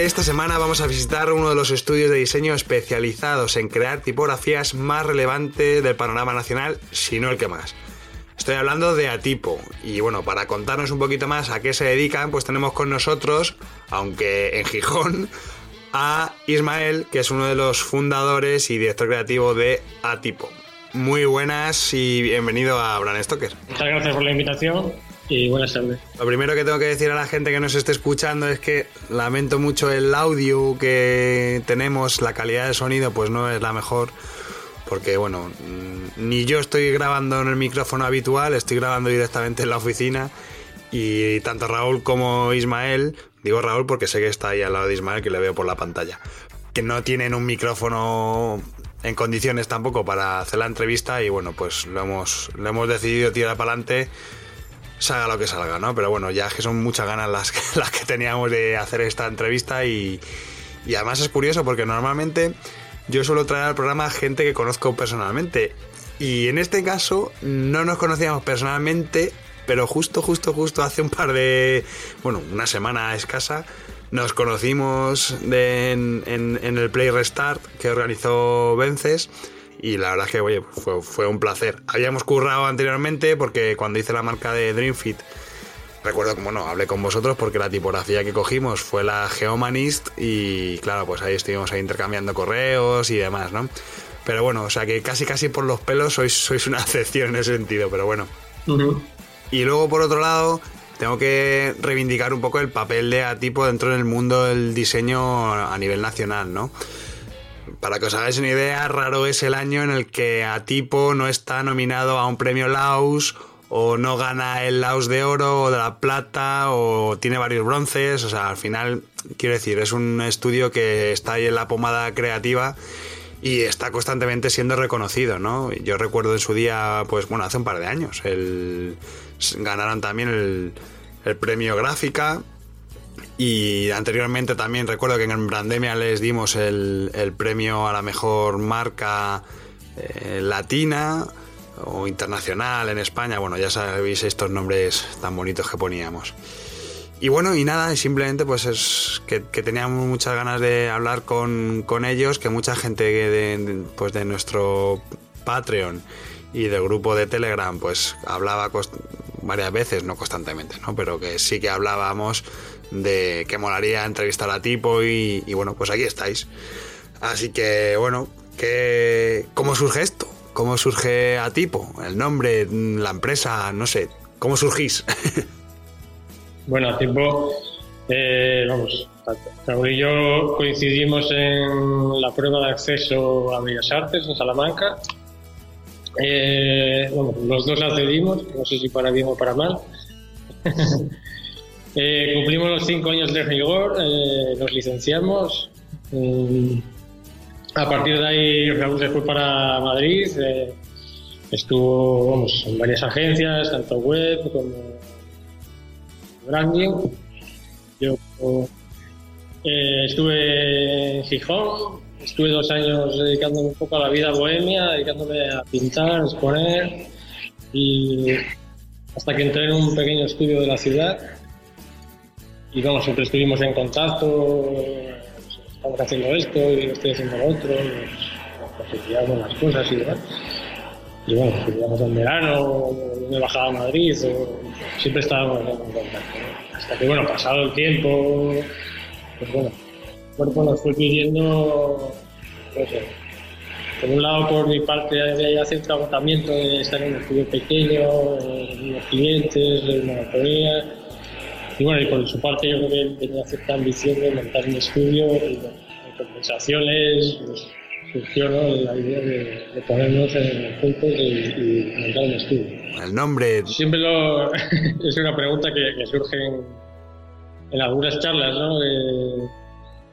Esta semana vamos a visitar uno de los estudios de diseño especializados en crear tipografías más relevantes del panorama nacional, si no el que más. Estoy hablando de Atipo y bueno, para contarnos un poquito más a qué se dedican, pues tenemos con nosotros, aunque en Gijón, a Ismael, que es uno de los fundadores y director creativo de Atipo. Muy buenas y bienvenido a Bran Stoker. Muchas gracias por la invitación y buenas tardes. Lo primero que tengo que decir a la gente que nos esté escuchando es que lamento mucho el audio que tenemos, la calidad de sonido pues no es la mejor. Porque bueno, mm, ni yo estoy grabando en el micrófono habitual, estoy grabando directamente en la oficina. Y tanto Raúl como Ismael, digo Raúl porque sé que está ahí al lado de Ismael, que le veo por la pantalla, que no tienen un micrófono en condiciones tampoco para hacer la entrevista y bueno, pues lo hemos, lo hemos decidido tirar para adelante salga lo que salga, ¿no? Pero bueno, ya que son muchas ganas las que, las que teníamos de hacer esta entrevista y, y además es curioso porque normalmente yo suelo traer al programa gente que conozco personalmente y en este caso no nos conocíamos personalmente, pero justo, justo, justo hace un par de, bueno, una semana escasa, nos conocimos en, en, el Play Restart que organizó Vences y la verdad es que, oye, fue, fue un placer. Habíamos currado anteriormente porque cuando hice la marca de Dreamfit, recuerdo que, bueno, hablé con vosotros porque la tipografía que cogimos fue la Geomanist y, claro, pues ahí estuvimos ahí intercambiando correos y demás, ¿no? Pero bueno, o sea que casi casi por los pelos sois, sois una excepción en ese sentido, pero bueno. Y luego, por otro lado, tengo que reivindicar un poco el papel de Atipo dentro del mundo del diseño a nivel nacional, ¿no? Para que os hagáis una idea, raro es el año en el que Atipo no está nominado a un premio Laus o no gana el Laus de oro o de la plata o tiene varios bronces. O sea, al final, quiero decir, es un estudio que está ahí en la pomada creativa y está constantemente siendo reconocido, ¿no? Yo recuerdo en su día, pues bueno, hace un par de años, el, ganaron también el, el premio Gráfica y anteriormente también recuerdo que en Brandemia les dimos el, premio a la mejor marca eh, latina o internacional en España. Bueno, ya sabéis estos nombres tan bonitos que poníamos. Y bueno, y nada, simplemente pues es que, teníamos muchas ganas de hablar con, ellos, que mucha gente de, pues de nuestro Patreon y del grupo de Telegram pues hablaba varias veces, no constantemente, ¿no? pero que sí que hablábamos de que molaría entrevistar a Tipo y, bueno, pues aquí estáis. Así que bueno, que, ¿cómo surge esto? ¿Cómo surge a Tipo? El nombre, la empresa, no sé, ¿cómo surgís? bueno, a Tipo, eh, vamos, Raúl y yo coincidimos en la prueba de acceso a Bellas Artes en Salamanca. Eh, los dos la cedimos, no sé si para bien o para mal. Eh, cumplimos los cinco años de rigor, eh, nos licenciamos. Mm, a partir de ahí Raúl se fue para Madrid, eh, estuvo en varias agencias, tanto web como branding. Yo estuve en Gijón, estuve dos años dedicándome un poco a la vida bohemia, dedicándome a pintar, exponer y hasta que entré en un pequeño estudio de la ciudad y vamos, siempre estuvimos en contacto, estamos haciendo esto y estoy haciendo lo otro, nos, nos las cosas y demás. Y bueno, pues en verano, me bajaba a Madrid, siempre estábamos en contacto. Hasta que, bueno, pasado el tiempo, pues bueno, el cuerpo nos pidiendo, no sé, por un lado, por mi parte, había cierto agotamiento de estar en un estudio pequeño, los clientes, de monotonía y bueno, y por su parte yo creo que tenía cierta ambición de montar un estudio y bueno, compensaciones, pues, surgió la idea de, ponernos en juntos y, y, montar un estudio. El nombre. Siempre lo, es una pregunta que, surge en, algunas charlas, ¿no?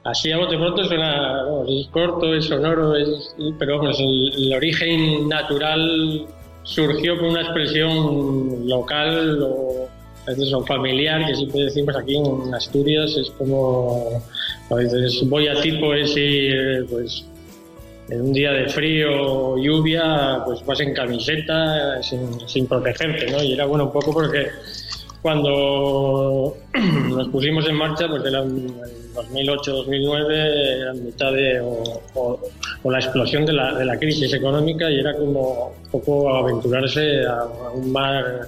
así a bote pronto suena, es corto, es sonoro, es, pero vamos, el, origen natural surgió con una expresión local o a veces son familiar, que siempre decimos aquí en Asturias, es como, a veces voy a tipo es ir, pues, en un día de frío o lluvia, pues vas en camiseta, sin, sin protegerte, ¿no? Y era bueno un poco porque cuando nos pusimos en marcha, pues era 2008-2009, era mitad de, o, la explosión de la, de la, crisis económica y era como un poco aventurarse a, un mar.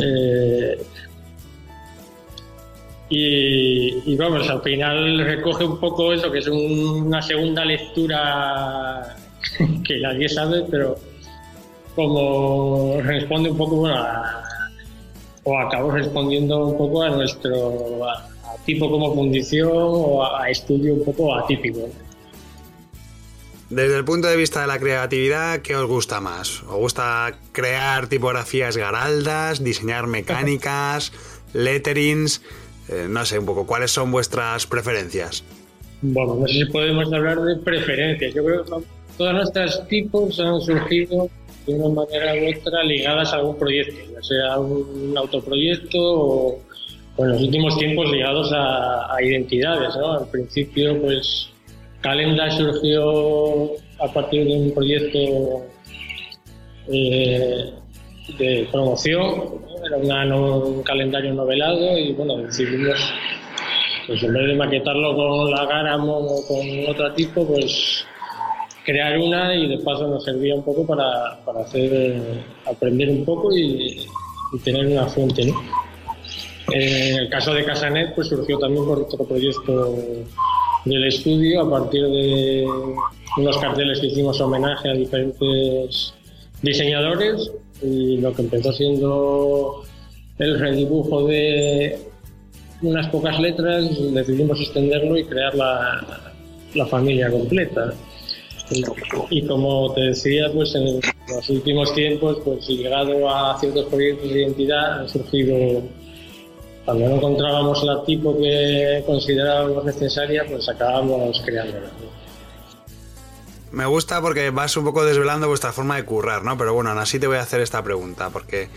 Eh, y, vamos, al final recoge un poco eso, que es una segunda lectura que nadie sabe, pero como responde un poco a o acabo respondiendo un poco a nuestro tipo como condición o a, estudio un poco atípico. Desde el punto de vista de la creatividad, ¿qué os gusta más? ¿Os gusta crear tipografías garaldas, diseñar mecánicas, letterings? Eh, no sé, un poco, ¿cuáles son vuestras preferencias? Bueno, no sé si podemos hablar de preferencias. Yo creo que todas nuestras tipos han surgido de una manera u otra ligadas a algún proyecto, ya sea un autoproyecto o, en los últimos tiempos ligados a, identidades. ¿no? Al principio, pues Calenda surgió a partir de un proyecto eh, de promoción, era un calendario novelado y bueno, decidimos, pues en vez de maquetarlo con la Garamond o con otro tipo, pues crear una y de paso nos servía un poco para, para hacer eh, aprender un poco y, tener una fuente. ¿no? En el caso de Casanet, pues surgió también por otro proyecto del estudio a partir de unos carteles que hicimos homenaje a diferentes diseñadores y lo que empezó siendo el redibujo de unas pocas letras decidimos extenderlo y crear la, la familia completa. Y como te decía, pues en los últimos tiempos, pues llegado a ciertos proyectos de identidad, han surgido, cuando no encontrábamos la tipo que considerábamos necesaria, pues acabamos creándola. Me gusta porque vas un poco desvelando vuestra forma de currar, ¿no? Pero bueno, aún así te voy a hacer esta pregunta, porque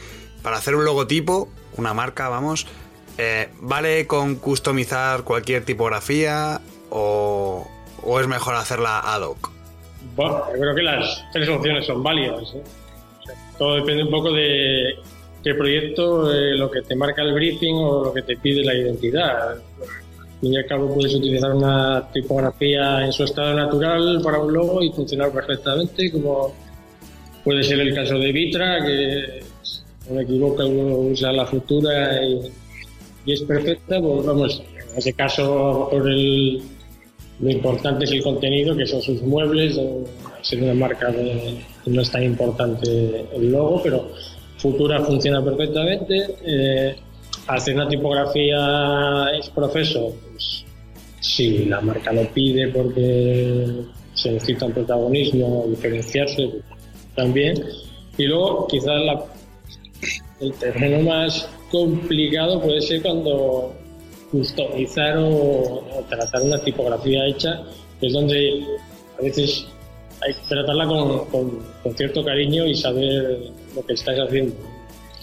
para hacer un logotipo, una marca, vamos, eh, ¿vale con customizar cualquier tipografía o, o es mejor hacerla ad hoc? Bueno, yo creo que las tres opciones son válidas. ¿eh? todo depende un poco de qué proyecto, eh, lo que te marca el briefing o lo que te pide la identidad. Y al cabo puedes utilizar una tipografía en su estado natural para un logo y funcionar perfectamente, como puede ser el caso de Vitra, que no me equivoco, uno usa la futura y, es perfecta, pues vamos, en ese caso por el lo importante es el contenido, que son sus muebles, ser una marca de, no es tan importante el logo, pero Futura funciona perfectamente. Eh, hacer una tipografía es profeso, pues si la marca lo pide porque se necesita un protagonismo, diferenciarse también. Y luego quizás el terreno más complicado puede ser cuando customizar o, tratar una tipografía hecha, es donde a veces hay que tratarla con, cierto cariño y saber lo que estás haciendo.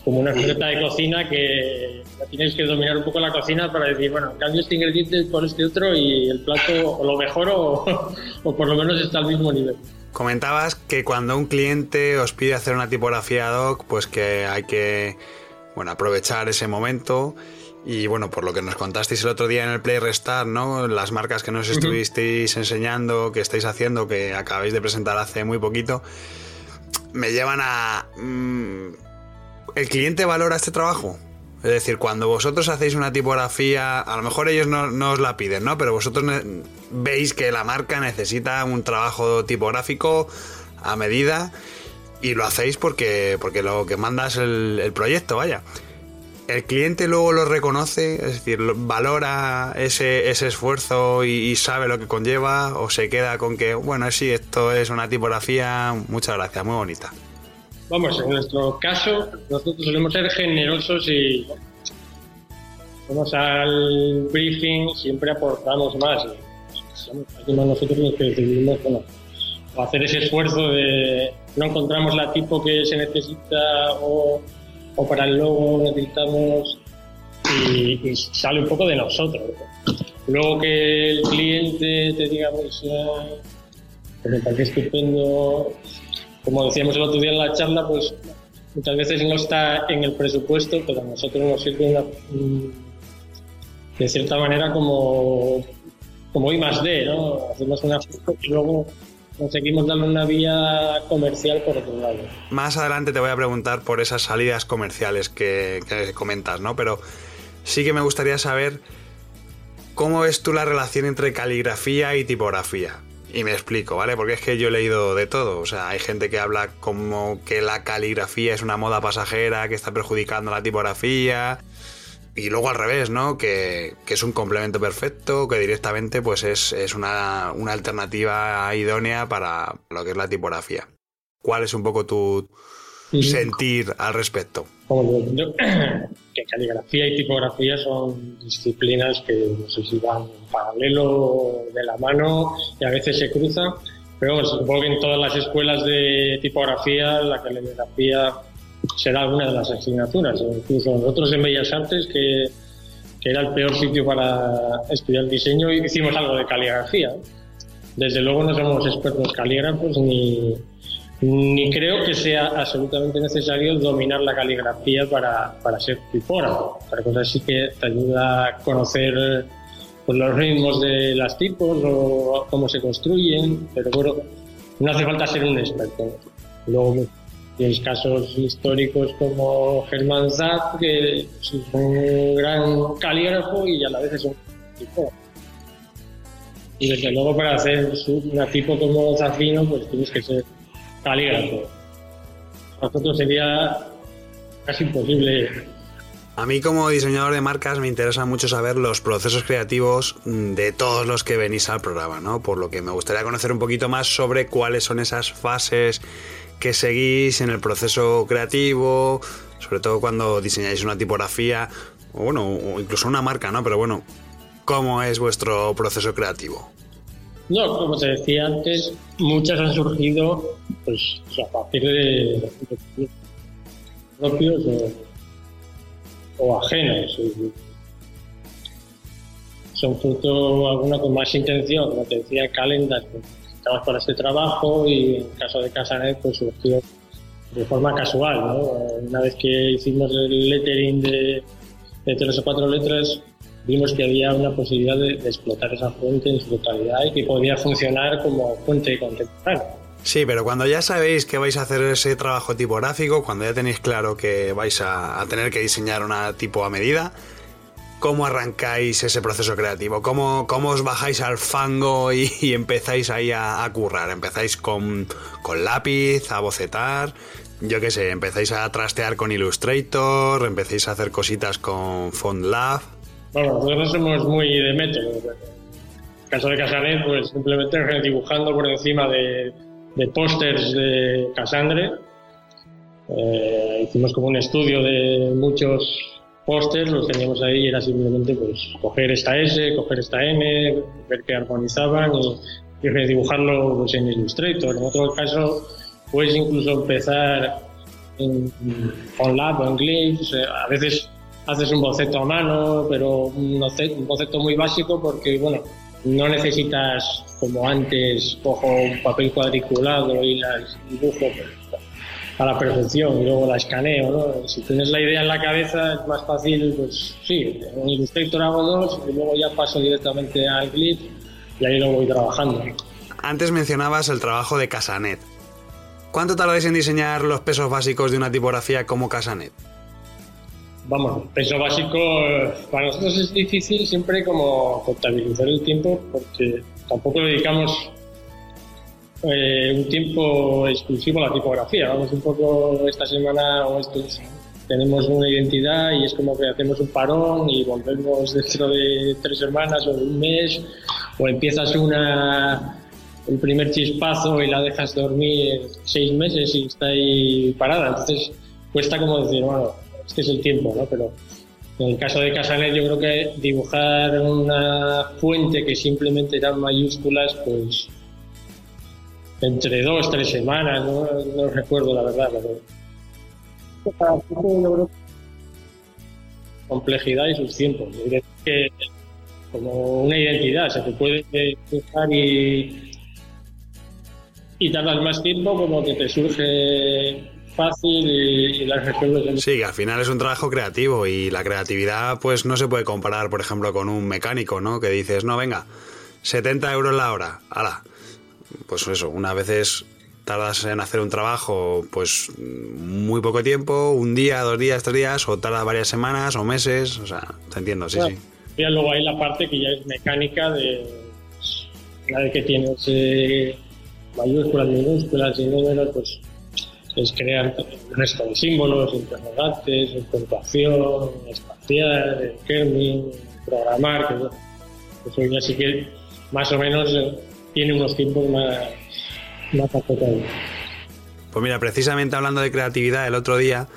Como una receta de cocina que tienes que dominar un poco la cocina para decir, bueno, cambio este ingrediente por este otro y el plato o lo mejoro o, por lo menos está al mismo nivel. Comentabas que cuando un cliente os pide hacer una tipografía ad hoc, pues que hay que bueno, aprovechar ese momento y bueno, por lo que nos contasteis el otro día en el Play Restart, ¿no? Las marcas que nos estuvisteis enseñando, que estáis haciendo, que acabáis de presentar hace muy poquito, me llevan a... Mm, ¿El cliente valora este trabajo? Es decir, cuando vosotros hacéis una tipografía, a lo mejor ellos no, no os la piden, ¿no? Pero vosotros veis que la marca necesita un trabajo tipográfico a medida y lo hacéis porque, porque lo que manda es el, el proyecto, vaya. ¿El cliente luego lo reconoce? Es decir, ¿valora ese, ese esfuerzo y, sabe lo que conlleva? ¿O se queda con que, bueno, sí, esto es una tipografía, muchas gracias, muy bonita? Vamos, en nuestro caso, nosotros solemos ser generosos y vamos al briefing, siempre aportamos más. Y nosotros los que decidimos bueno, hacer ese esfuerzo de no encontramos la tipo que se necesita o o para el logo necesitamos y, sale un poco de nosotros. Luego que el cliente te diga, pues, pues, me parece estupendo, como decíamos el otro día en la charla, pues muchas veces no está en el presupuesto, pero a nosotros nos sirve mm, de cierta manera como, como I más D, ¿no? Hacemos una foto y luego conseguimos darle una vía comercial por otro lado. Más adelante te voy a preguntar por esas salidas comerciales que, comentas, ¿no? Pero sí que me gustaría saber cómo ves tú la relación entre caligrafía y tipografía. Y me explico, ¿vale? Porque es que yo he leído de todo. O sea, hay gente que habla como que la caligrafía es una moda pasajera, que está perjudicando la tipografía. Y luego al revés, ¿no? Que, es un complemento perfecto, que directamente pues es, una, alternativa idónea para lo que es la tipografía. ¿Cuál es un poco tu sentir al respecto? que caligrafía y tipografía son disciplinas que no sé si van en paralelo de la mano y a veces se cruzan, pero supongo que en todas las escuelas de tipografía la caligrafía será una de las asignaturas. Incluso nosotros en Bellas Artes, que, era el peor sitio para estudiar diseño, hicimos algo de caligrafía. Desde luego no somos expertos calígrafos ni, ni creo que sea absolutamente necesario dominar la caligrafía para, para ser tipógrafo. Otra cosa sí que te ayuda a conocer pues, los ritmos de las tipos o cómo se construyen, pero bueno, no hace falta ser un experto. Luego Tienes casos históricos como Germán Zapp, que es un gran calígrafo y a la vez es un tipo. Y desde luego para hacer un tipo como Zafino, pues tienes que ser calígrafo. A nosotros sería casi imposible. A mí como diseñador de marcas me interesa mucho saber los procesos creativos de todos los que venís al programa, ¿no? Por lo que me gustaría conocer un poquito más sobre cuáles son esas fases que seguís en el proceso creativo, sobre todo cuando diseñáis una tipografía, o bueno, o incluso una marca, ¿no? Pero bueno, ¿cómo es vuestro proceso creativo? No, como te decía antes, muchas han surgido pues, a partir de, propios o, ajenos. Son fruto alguna con más intención, como te decía, Calendar, necesitabas para este trabajo y en caso de Casanet pues surgió de forma casual, ¿no? Una vez que hicimos el lettering de, tres o cuatro letras, vimos que había una posibilidad de, explotar esa fuente en su totalidad y que podía funcionar como fuente contemporánea. Sí, pero cuando ya sabéis que vais a hacer ese trabajo tipográfico, cuando ya tenéis claro que vais a, a tener que diseñar una tipo a medida, ¿Cómo arrancáis ese proceso creativo? ¿Cómo, cómo os bajáis al fango y, empezáis ahí a, currar? ¿Empezáis con, lápiz, a bocetar? Yo qué sé, empezáis a trastear con Illustrator, empezáis a hacer cositas con FontLab. Bueno, nosotros somos muy de método. En el caso de Casanet, pues simplemente dibujando por encima de, de pósters de Casandre. Eh, hicimos como un estudio de muchos pósters, los teníamos ahí y era simplemente pues coger esta S, coger esta M, ver que armonizaban y, dibujarlo pues, en Illustrator. En otro caso, puedes incluso empezar en, con Lab o en Glyphs. A veces haces un boceto a mano, pero un boceto, muy básico porque, bueno, no necesitas como antes cojo un papel cuadriculado y las dibujo a la perfección y luego la escaneo, ¿no? Si tienes la idea en la cabeza es más fácil, pues sí, en Illustrator hago dos y luego ya paso directamente al clip y ahí lo voy trabajando. Antes mencionabas el trabajo de Casanet. ¿Cuánto tardáis en diseñar los pesos básicos de una tipografía como Casanet? Vamos, peso básico para nosotros es difícil siempre como contabilizar el tiempo porque tampoco dedicamos eh, un tiempo exclusivo a la tipografía. Vamos un poco esta semana o estos tenemos una identidad y es como que hacemos un parón y volvemos dentro de tres semanas o un mes, o empiezas una el primer chispazo y la dejas dormir seis meses y está ahí parada. Entonces cuesta como decir, bueno, este es el tiempo, ¿no? Pero en el caso de Casanet yo creo que dibujar una fuente que simplemente eran mayúsculas, pues entre dos, tres semanas, no, recuerdo la verdad, pero complejidad y sus tiempos. como una identidad, se te puede dibujar y, y tardas más tiempo como que te surge fácil y, las resuelves. Sí, al final es un trabajo creativo y la creatividad pues no se puede comparar, por ejemplo, con un mecánico, ¿no? Que dices, no, venga, 70 euros la hora, ala. Pues eso, una vez tardas en hacer un trabajo pues muy poco tiempo, un día, dos días, tres días, o tarda varias semanas o meses, o sea, te entiendo, sí, sí. Y luego hay la parte que ya es mecánica de la de que tienes eh, mayúsculas, minúsculas y números, pues es crear el resto de símbolos, interrogantes, puntuación, espacial, kerning, programar, que eso ya sí que más o menos eh, tiene unos tiempos más pues mira, precisamente hablando de creatividad, el otro día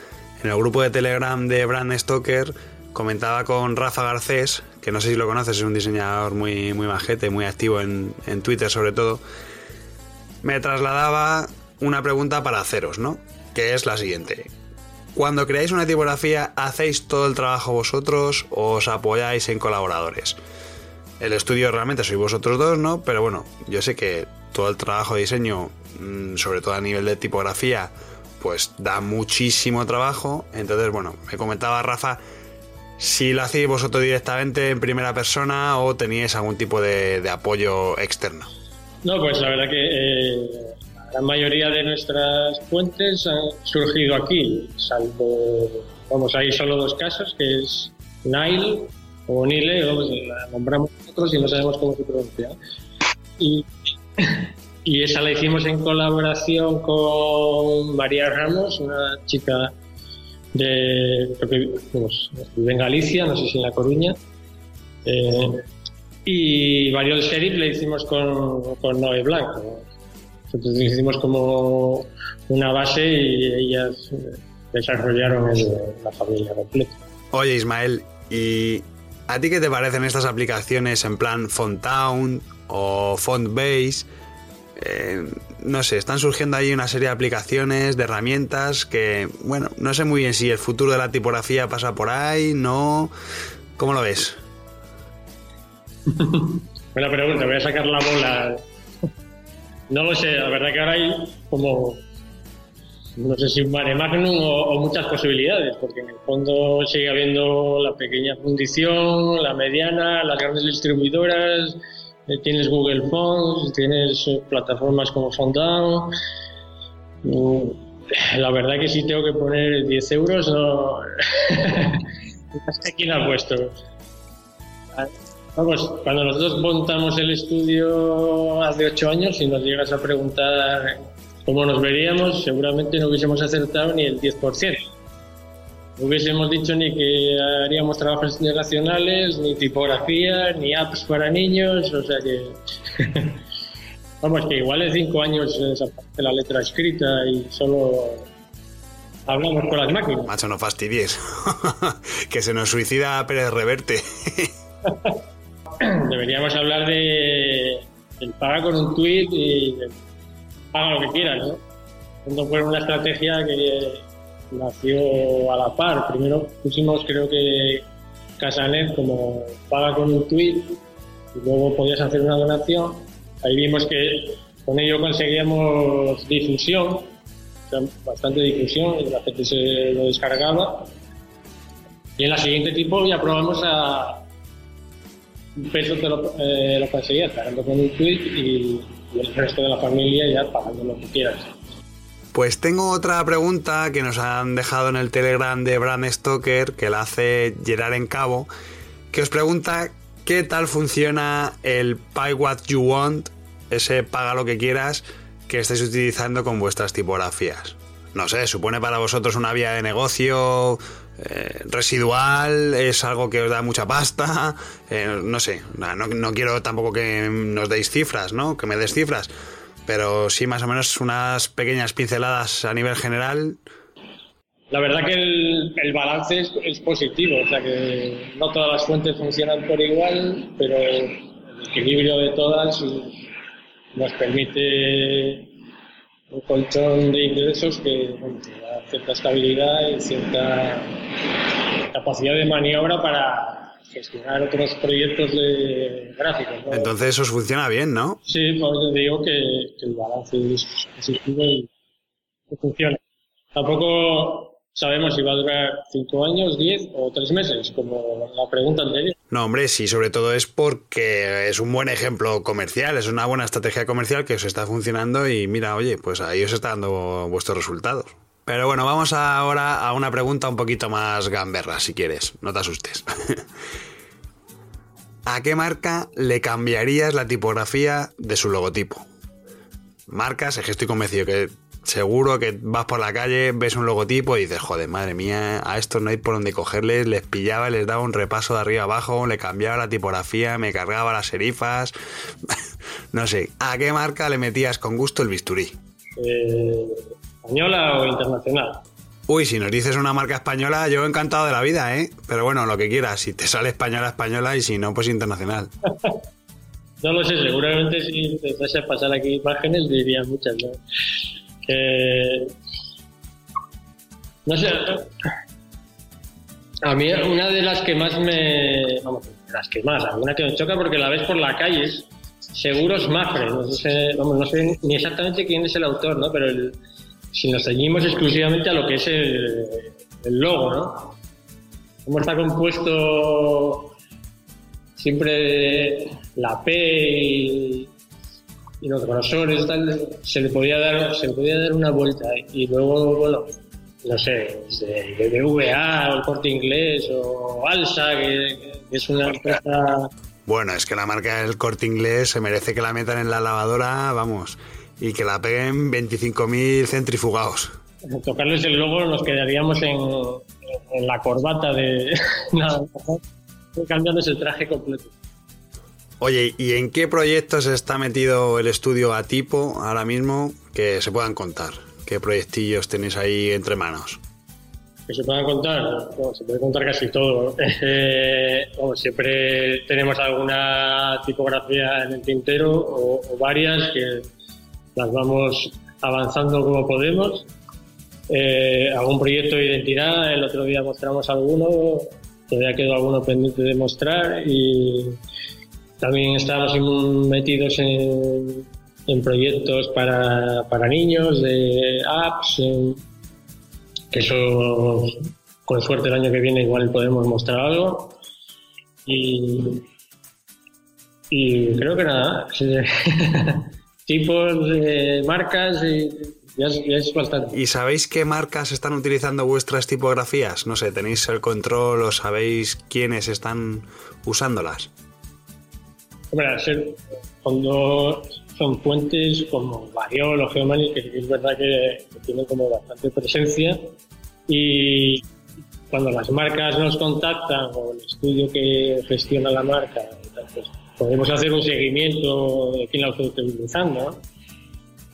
en el grupo de Telegram de Brand Stoker comentaba con Rafa Garcés, que no sé si lo conoces, es un diseñador muy, muy majete, muy activo en, en Twitter sobre todo. Me trasladaba una pregunta para haceros, ¿no? Que es la siguiente. Cuando creáis una tipografía, ¿hacéis todo el trabajo vosotros o os apoyáis en colaboradores? El estudio realmente sois vosotros dos, ¿no? Pero bueno, yo sé que todo el trabajo de diseño, mm, sobre todo a nivel de tipografía, pues da muchísimo trabajo. Entonces, bueno, me comentaba Rafa si lo hacéis vosotros directamente en primera persona o teníais algún tipo de, apoyo externo. No, pues la verdad que eh, la mayoría de nuestras fuentes han surgido aquí, salvo, vamos, hay solo dos casos, que es Nile o Nile, vamos, la nombramos y no sabemos cómo se pronuncia. Y y esa la hicimos en colaboración con María Ramos, una chica de, vive en Galicia, no sé si en La Coruña. Eh, y Mario Sheriff le hicimos con, con Noé Blanco. Entonces hicimos como una base y ellas desarrollaron la familia completa. Oye Ismael, ¿y a ti qué te parecen estas aplicaciones en plan Fontown o Fontbase? Eh, no sé, están surgiendo ahí una serie de aplicaciones, de herramientas que, bueno, no sé muy bien si el futuro de la tipografía pasa por ahí, no. ¿Cómo lo ves? Buena pregunta, voy a sacar la bola. No lo sé, la verdad que ahora hay como, no sé si un mare magnum o, muchas posibilidades, porque en el fondo sigue habiendo la pequeña fundición, la mediana, las grandes distribuidoras, eh, tienes Google Fonts, tienes eh, plataformas como Fondao. Mm, la verdad que si tengo que poner 10 euros, no. ¿Quién ha puesto? Vamos, cuando nosotros montamos el estudio hace 8 años, si nos llegas a preguntar cómo nos veríamos, seguramente no hubiésemos acertado ni el 10% hubiésemos dicho ni que haríamos trabajos internacionales, ni tipografía, ni apps para niños, o sea que... Vamos, que igual en cinco años desaparece la letra escrita y solo hablamos con las máquinas. Macho, no fastidies. que se nos suicida Pérez Reverte. Deberíamos hablar de el paga con un tweet y paga lo que quieras, ¿no? Cuando fue una estrategia que nació a la par. Primero pusimos, creo que Casanet como paga con un tweet y luego podías hacer una donación. Ahí vimos que con ello conseguíamos difusión, bastante difusión, y la gente se lo descargaba. Y en la siguiente tipo ya probamos a un peso te lo, eh, conseguías pagando con un tweet y, y el resto de la familia ya pagando lo que quieras. Pues tengo otra pregunta que nos han dejado en el Telegram de Bram Stoker, que la hace Gerard en Cabo, que os pregunta qué tal funciona el Pay What You Want, ese paga lo que quieras que estáis utilizando con vuestras tipografías. no sé, supone para vosotros una vía de negocio eh, residual, es algo que os da mucha pasta, eh, no sé, no, quiero tampoco que nos deis cifras, ¿no? Que me des cifras, pero sí más o menos unas pequeñas pinceladas a nivel general. La verdad que el, balance es, positivo, o sea que no todas las fuentes funcionan por igual, pero el equilibrio de todas nos permite un colchón de ingresos que cierta estabilidad y cierta capacidad de maniobra para gestionar otros proyectos de gráficos. Entonces eso funciona bien, ¿no? Sí, por eso digo que, el balance es positivo y que funciona. Tampoco sabemos si va a durar cinco años, diez o tres meses, como la pregunta anterior. No, hombre, sí, sobre todo es porque es un buen ejemplo comercial, es una buena estrategia comercial que os está funcionando y mira, oye, pues ahí os está dando vuestros resultados. Pero bueno, vamos ahora a una pregunta un poquito más gamberra, si quieres, no te asustes. ¿A qué marca le cambiarías la tipografía de su logotipo? Marcas, es que estoy convencido que seguro que vas por la calle, ves un logotipo y dices, joder, madre mía, a estos no hay por dónde cogerles, les pillaba, les daba un repaso de arriba abajo, le cambiaba la tipografía, me cargaba las serifas. no sé, ¿a qué marca le metías con gusto el bisturí? Eh, ¿Española o internacional? Uy, si nos dices una marca española, yo encantado de la vida, ¿eh? Pero bueno, lo que quieras, si te sale española, española y si no, pues internacional. no lo sé, seguramente si a pasar aquí imágenes diría muchas, ¿no? no sé. A mí una de las que más me... Vamos, las que más, alguna que me choca porque la ves por la calle Seguros Mafre. No sé, no sé ni exactamente quién es el autor, ¿no? Pero si nos ceñimos exclusivamente a lo que es el, logo, ¿no? Cómo está compuesto siempre la P y, los grosores tal, se le podía dar se le podía dar una vuelta y luego bueno no sé de BBVA o el Corte Inglés o Alsa que, es una empresa bueno es que la marca del Corte Inglés se merece que la metan en la lavadora vamos y que la peguen 25.000 centrifugados tocarles el logo nos quedaríamos en, en la corbata de nada cambiándose el traje completo Oye, ¿y en qué proyectos está metido el estudio a tipo ahora mismo que se puedan contar? ¿Qué proyectillos tenéis ahí entre manos? Que se puedan contar, se puede contar casi todo. Eh, siempre tenemos alguna tipografía en el tintero o, varias que las vamos avanzando como podemos. Eh, algún proyecto de identidad, el otro día mostramos alguno, todavía quedó alguno pendiente de mostrar y también estamos metidos en, proyectos para, niños, de apps, que eso con suerte el año que viene igual podemos mostrar algo. Y, creo que nada, tipos de marcas y ya es, bastante. ¿Y sabéis qué marcas están utilizando vuestras tipografías? No sé, ¿tenéis el control o sabéis quiénes están usándolas? cuando son fuentes como Variol o Geomani, que es verdad que, tienen como bastante presencia, y cuando las marcas nos contactan o el estudio que gestiona la marca, pues podemos hacer un seguimiento de quién la está utilizando.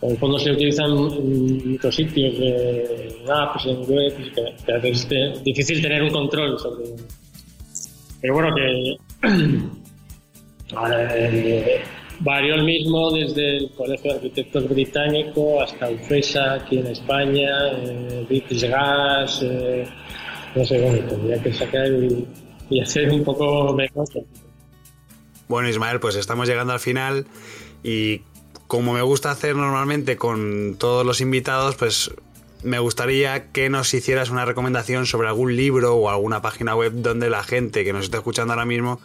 En el fondo se utilizan muchos sitios de apps, en web, que, es difícil tener un control sobre. Pero bueno, que varió el mismo desde el Colegio de Arquitectos Británico hasta UFESA aquí en España, eh, British Gas, eh, no sé, bueno, tendría que sacar y, hacer un poco mejor. Bueno, Ismael, pues estamos llegando al final y como me gusta hacer normalmente con todos los invitados, pues me gustaría que nos hicieras una recomendación sobre algún libro o alguna página web donde la gente que nos está escuchando ahora mismo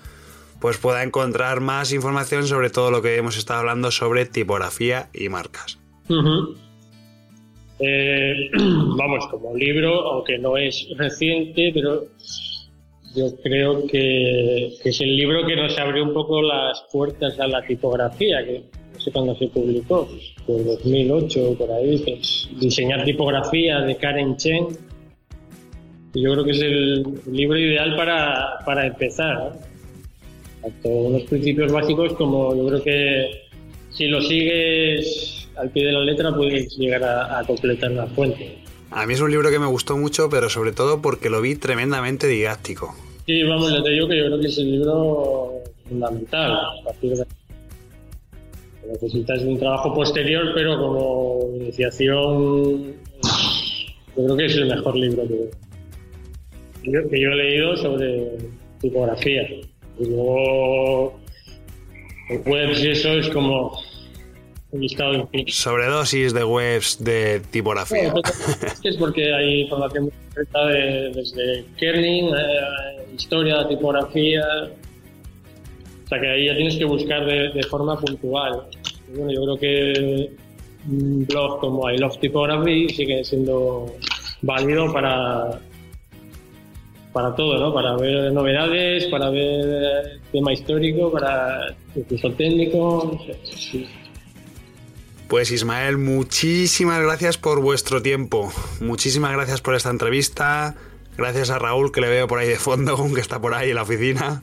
pues pueda encontrar más información sobre todo lo que hemos estado hablando sobre tipografía y marcas. Eh, vamos, como libro, aunque no es reciente, pero yo creo que, es el libro que nos abrió un poco las puertas a la tipografía, que no sé cuándo se publicó, pues 2008 por ahí, pues, diseñar tipografía de Karen Chen. yo creo que es el libro ideal para, para empezar. Tanto unos principios básicos como yo creo que si lo sigues al pie de la letra puedes llegar a, a completar la fuente. A mí es un libro que me gustó mucho, pero sobre todo porque lo vi tremendamente didáctico. Sí, vamos, ya te digo que yo creo que es el libro fundamental. A partir de... Necesitas un trabajo posterior, pero como iniciación, yo creo que es el mejor libro que yo, he leído sobre tipografía. Y luego, webs y eso es como un. Sobredosis de webs de tipografía. es porque hay información muy concreta de, desde kerning, eh, historia, tipografía. O sea que ahí ya tienes que buscar de, de forma puntual. Y bueno, yo creo que un blog como I Love Typography sigue siendo válido para, para todo, ¿no? Para ver novedades, para ver tema histórico, para incluso técnico. No sé, sí. Pues Ismael, muchísimas gracias por vuestro tiempo. Muchísimas gracias por esta entrevista. Gracias a Raúl, que le veo por ahí de fondo, que está por ahí en la oficina.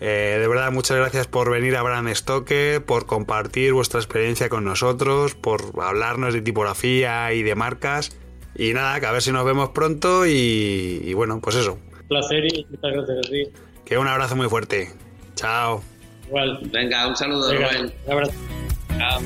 Eh, de verdad, muchas gracias por venir a Brand Stoker, por compartir vuestra experiencia con nosotros, por hablarnos de tipografía y de marcas. Y nada, que a ver si nos vemos pronto y, y bueno, pues eso. Un placer y muchas gracias a ti. Que un abrazo muy fuerte. Chao. Igual. Venga, un saludo, Venga, un abrazo. Chao.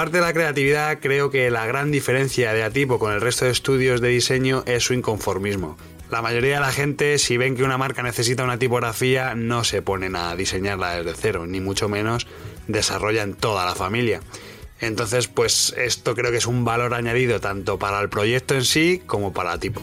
Aparte de la creatividad, creo que la gran diferencia de Atipo con el resto de estudios de diseño es su inconformismo. La mayoría de la gente, si ven que una marca necesita una tipografía, no se ponen a diseñarla desde cero, ni mucho menos desarrollan toda la familia. Entonces, pues esto creo que es un valor añadido tanto para el proyecto en sí como para Tipo.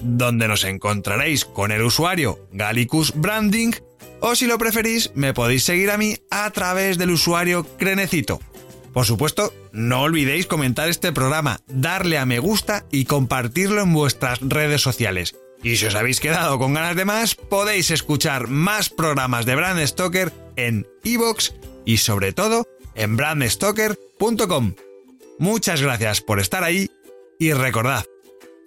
donde nos encontraréis con el usuario Gallicus Branding, o si lo preferís, me podéis seguir a mí a través del usuario Crenecito. Por supuesto, no olvidéis comentar este programa, darle a me gusta y compartirlo en vuestras redes sociales. Y si os habéis quedado con ganas de más, podéis escuchar más programas de Brand Stoker en iVoox y sobre todo en brandstoker.com. Muchas gracias por estar ahí y recordad,